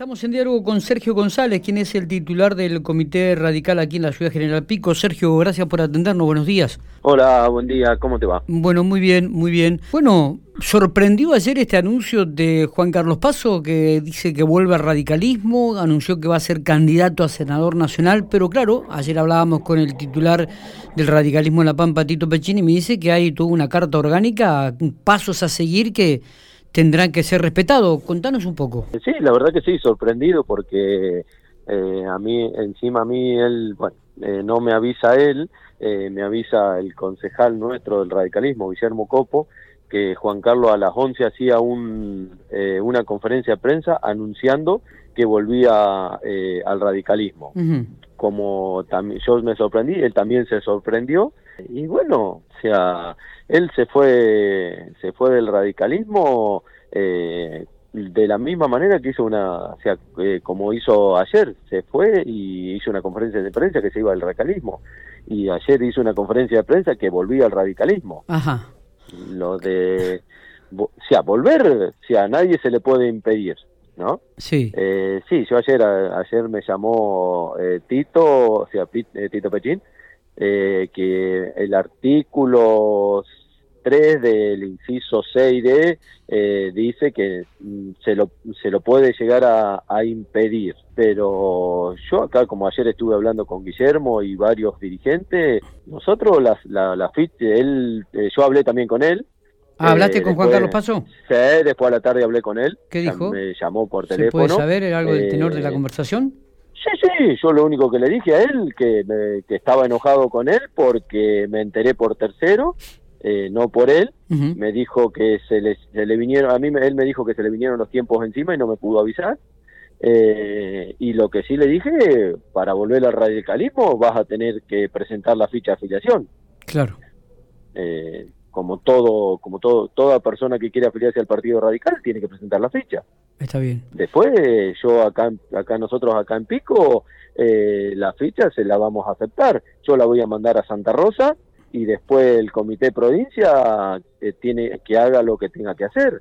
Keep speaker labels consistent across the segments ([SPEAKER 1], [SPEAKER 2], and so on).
[SPEAKER 1] Estamos en diálogo con Sergio González, quien es el titular del Comité Radical aquí en la Ciudad General Pico. Sergio, gracias por atendernos, buenos días.
[SPEAKER 2] Hola, buen día, ¿cómo te va?
[SPEAKER 1] Bueno, muy bien, muy bien. Bueno, sorprendió ayer este anuncio de Juan Carlos Paso, que dice que vuelve al radicalismo, anunció que va a ser candidato a senador nacional, pero claro, ayer hablábamos con el titular del radicalismo en La Pampa, Tito Pechini, y me dice que hay toda una carta orgánica, pasos a seguir que tendrán que ser respetados. Contanos un poco.
[SPEAKER 2] Sí, la verdad que sí, sorprendido porque eh, a mí, encima a mí, él, bueno, eh, no me avisa él, eh, me avisa el concejal nuestro del radicalismo, Guillermo Copo, que Juan Carlos a las 11 hacía un, una conferencia de prensa anunciando que volvía al radicalismo. Como también yo me sorprendí, él también se sorprendió y bueno, o sea, él se fue, se fue del radicalismo eh, de la misma manera que hizo una, o sea, eh, como hizo ayer, se fue y hizo una conferencia de prensa que se iba al radicalismo. Y ayer hizo una conferencia de prensa que volvía al radicalismo.
[SPEAKER 1] Ajá.
[SPEAKER 2] Lo de, o sea, volver, o sea, a nadie se le puede impedir. ¿no?
[SPEAKER 1] Sí.
[SPEAKER 2] Eh, sí, yo ayer, ayer me llamó eh, Tito, o sea, Tito Pechín, eh, que el artículo 3 del inciso 6D eh, dice que mm, se lo, se lo puede llegar a, impedir. Pero yo acá, como ayer estuve hablando con Guillermo y varios dirigentes, nosotros las, la, la él, eh, yo hablé también con él.
[SPEAKER 1] Ah, ¿Hablaste con Juan Carlos Paso?
[SPEAKER 2] Sí, después a la tarde hablé con él.
[SPEAKER 1] ¿Qué dijo?
[SPEAKER 2] Me llamó por teléfono.
[SPEAKER 1] ¿Se puede saber algo del tenor de la conversación?
[SPEAKER 2] Sí, sí, yo lo único que le dije a él, que, que estaba enojado con él porque me enteré por tercero, eh, no por él, me dijo que se le, se le vinieron, a mí él me dijo que se le vinieron los tiempos encima y no me pudo avisar. Eh, y lo que sí le dije, para volver al radicalismo vas a tener que presentar la ficha de afiliación.
[SPEAKER 1] Claro.
[SPEAKER 2] Eh, como todo, como todo, toda persona que quiere afiliarse al Partido Radical tiene que presentar la ficha.
[SPEAKER 1] Está bien.
[SPEAKER 2] Después, yo acá, acá nosotros acá en Pico, eh, la ficha se la vamos a aceptar. Yo la voy a mandar a Santa Rosa y después el comité provincia eh, tiene que haga lo que tenga que hacer.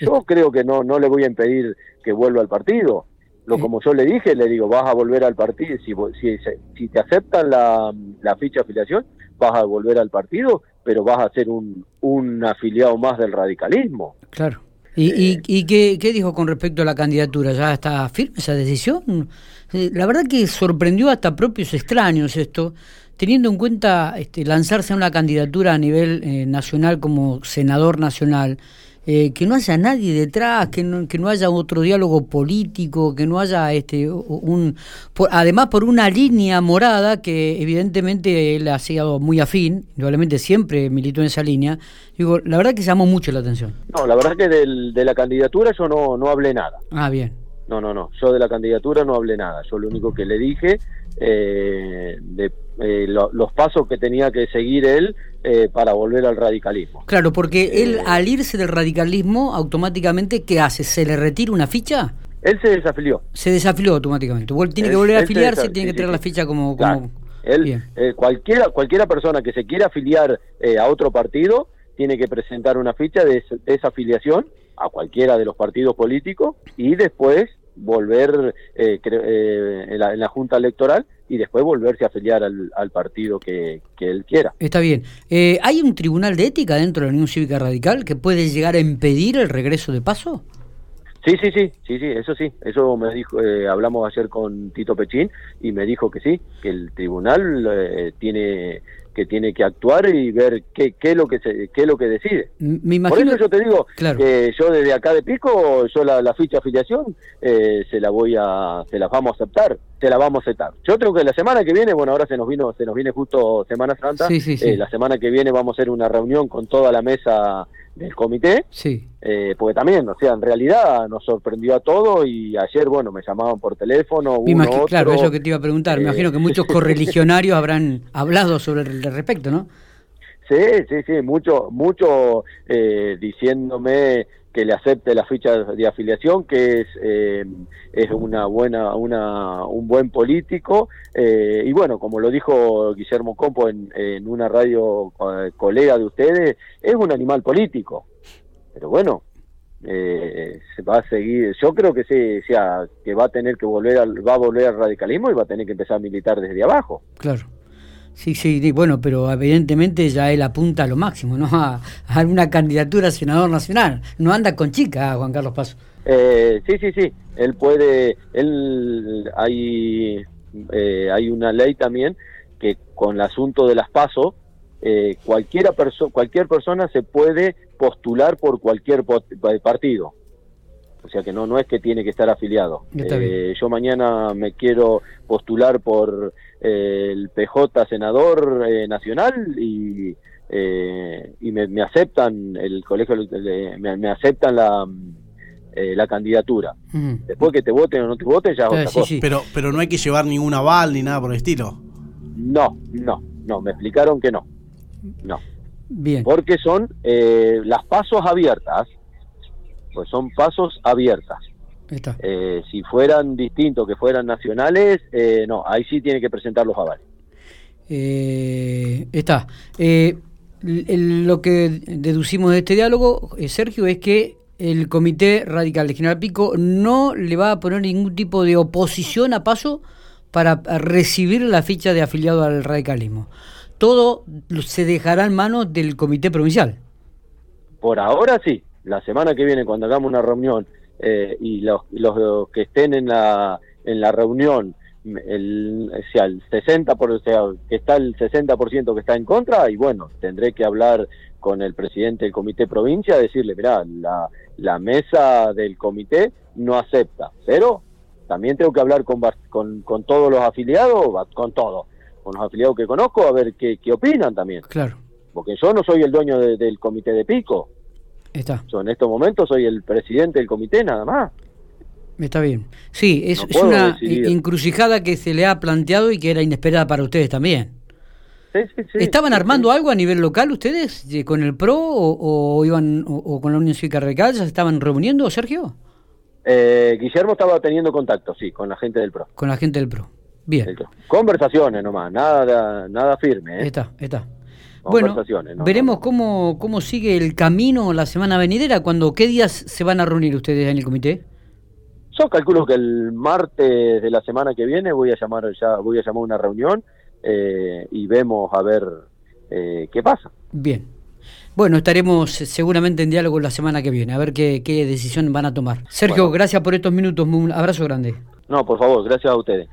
[SPEAKER 2] Yo creo que no, no le voy a impedir que vuelva al partido. Lo como yo le dije, le digo, vas a volver al partido, si, si, si te aceptan la, la ficha de afiliación, vas a volver al partido, pero vas a ser un, un afiliado más del radicalismo.
[SPEAKER 1] Claro. ¿Y, y, eh. y qué, qué, dijo con respecto a la candidatura? ¿Ya está firme esa decisión? La verdad que sorprendió hasta propios extraños esto, teniendo en cuenta este, lanzarse a una candidatura a nivel eh, nacional como senador nacional. Eh, que no haya nadie detrás, que no, que no haya otro diálogo político, que no haya este un además por una línea morada que evidentemente él ha sido muy afín, probablemente siempre militó en esa línea. Digo, la verdad que llamó mucho la atención.
[SPEAKER 2] No, la verdad que de la candidatura yo no, no hablé nada.
[SPEAKER 1] Ah, bien.
[SPEAKER 2] No, no, no. Yo de la candidatura no hablé nada. Yo lo único que le dije eh, de eh, los pasos que tenía que seguir él eh, para volver al radicalismo.
[SPEAKER 1] Claro, porque él al irse del radicalismo, automáticamente, ¿qué hace? ¿Se le retira una ficha?
[SPEAKER 2] Él se desafilió.
[SPEAKER 1] Se desafilió automáticamente. Tiene que volver a afiliarse, tiene que tener la ficha como... como...
[SPEAKER 2] Él, cualquiera, cualquiera persona que se quiera afiliar a otro partido tiene que presentar una ficha de desafiliación a cualquiera de los partidos políticos y después volver eh, eh, en, la, Junta Electoral y después volverse a afiliar al, partido que, él quiera.
[SPEAKER 1] Está bien. Eh, ¿Hay un tribunal de ética dentro de la Unión Cívica Radical que puede llegar a impedir el regreso de paso?
[SPEAKER 2] Sí, sí, sí, sí, sí, eso sí, eso me dijo, hablamos ayer con Tito Pechín y me dijo que sí, que el tribunal tiene que tiene que actuar y ver qué, qué es lo que se, qué es lo que decide. Por eso yo te digo que yo desde acá de Pico, yo la, ficha de afiliación eh, se la voy a, se la vamos a aceptar, se la vamos a aceptar. Yo creo que la semana que viene, bueno, ahora se nos vino, se nos viene justo Semana Santa, eh, la semana que viene vamos a hacer una reunión con toda la mesa del comité,
[SPEAKER 1] sí.
[SPEAKER 2] Eh, porque también, o sea, en realidad nos sorprendió a todos y ayer, bueno, me llamaban por teléfono. Uno, otro,
[SPEAKER 1] claro, eso que te iba a preguntar, me imagino que muchos correligionarios habrán hablado sobre el respecto, ¿no?
[SPEAKER 2] Sí, sí, sí, mucho, mucho eh, diciéndome que le acepte la ficha de afiliación, que es, eh, es una buena, una, un buen político. Eh, y bueno, como lo dijo Guillermo Compo en, en una radio colega de ustedes, es un animal político. Pero bueno, eh, se va a seguir, yo creo que sí, sea, que va a tener que volver al, va a volver al radicalismo y va a tener que empezar a militar desde abajo.
[SPEAKER 1] Claro. Sí, sí, bueno, pero evidentemente ya él apunta a lo máximo, ¿no? A, alguna candidatura a senador nacional. No anda con chica, Juan Carlos Paso.
[SPEAKER 2] Eh, sí, sí, sí. Él puede, él hay, eh, hay una ley también que con el asunto de las pasos, eh, cualquiera perso cualquier persona se puede postular por cualquier partido. O sea que no, no es que tiene que estar afiliado. Eh, yo mañana me quiero postular por eh, el PJ senador eh, nacional y, y me, aceptan el colegio, me, aceptan la, la candidatura. Después que te voten o no te voten ya otra cosa.
[SPEAKER 3] Pero, pero no hay que llevar ningún aval ni nada por el estilo.
[SPEAKER 2] No, no, no, me explicaron que no. No. Bien. Porque son las pasos abiertas pues son pasos abiertas. Eh, si fueran distintos, que fueran nacionales, eh, no, ahí sí tiene que presentar los avales.
[SPEAKER 1] Eh, está. lo que deducimos de este diálogo, Sergio, es que el Comité Radical de General Pico no le va a poner ningún tipo de oposición a paso para recibir la ficha de afiliado al radicalismo. Todo se dejará en manos del Comité Provincial.
[SPEAKER 2] Por ahora sí, la semana que viene cuando hagamos una reunión eh, y los, los, que estén en la, en la reunión el, sea, el 60 por, o sea, que está el 60% que está en contra y bueno, tendré que hablar con el presidente del comité provincia, decirle, mira, la, la mesa del comité no acepta, pero también tengo que hablar con, con, con todos los afiliados, con todos, con los afiliados que conozco, a ver qué, qué opinan también.
[SPEAKER 1] Claro.
[SPEAKER 2] Porque yo no soy el dueño del comité de Pico,
[SPEAKER 1] Está.
[SPEAKER 2] Yo en estos momentos soy el presidente del comité nada más.
[SPEAKER 1] Está bien. Sí, es, una encrucijada que se le ha planteado y que era inesperada para ustedes también. Sí, sí, sí, ¿Estaban armando algo a nivel local ustedes con el PRO o, iban o, con la Unión Cívica Radical? ¿Se estaban reuniendo, Sergio?
[SPEAKER 2] Eh, Guillermo estaba teniendo contacto, sí, con la gente del PRO.
[SPEAKER 1] Con la gente del PRO. Bien.
[SPEAKER 2] Conversaciones nomás, nada, nada firme.
[SPEAKER 1] ¿eh? Está, está. Bueno, veremos Cómo, cómo sigue el camino la semana venidera. Cuando, ¿Qué días se van a reunir ustedes en el comité?
[SPEAKER 2] Yo calculo que el martes de la semana que viene voy a llamar ya voy a llamar una reunión eh, y vemos a ver eh, qué pasa.
[SPEAKER 1] Bien. Bueno, estaremos seguramente en diálogo la semana que viene, a ver qué, qué decisión van a tomar. Sergio, gracias por estos minutos, un abrazo grande.
[SPEAKER 2] No, por favor, gracias a ustedes.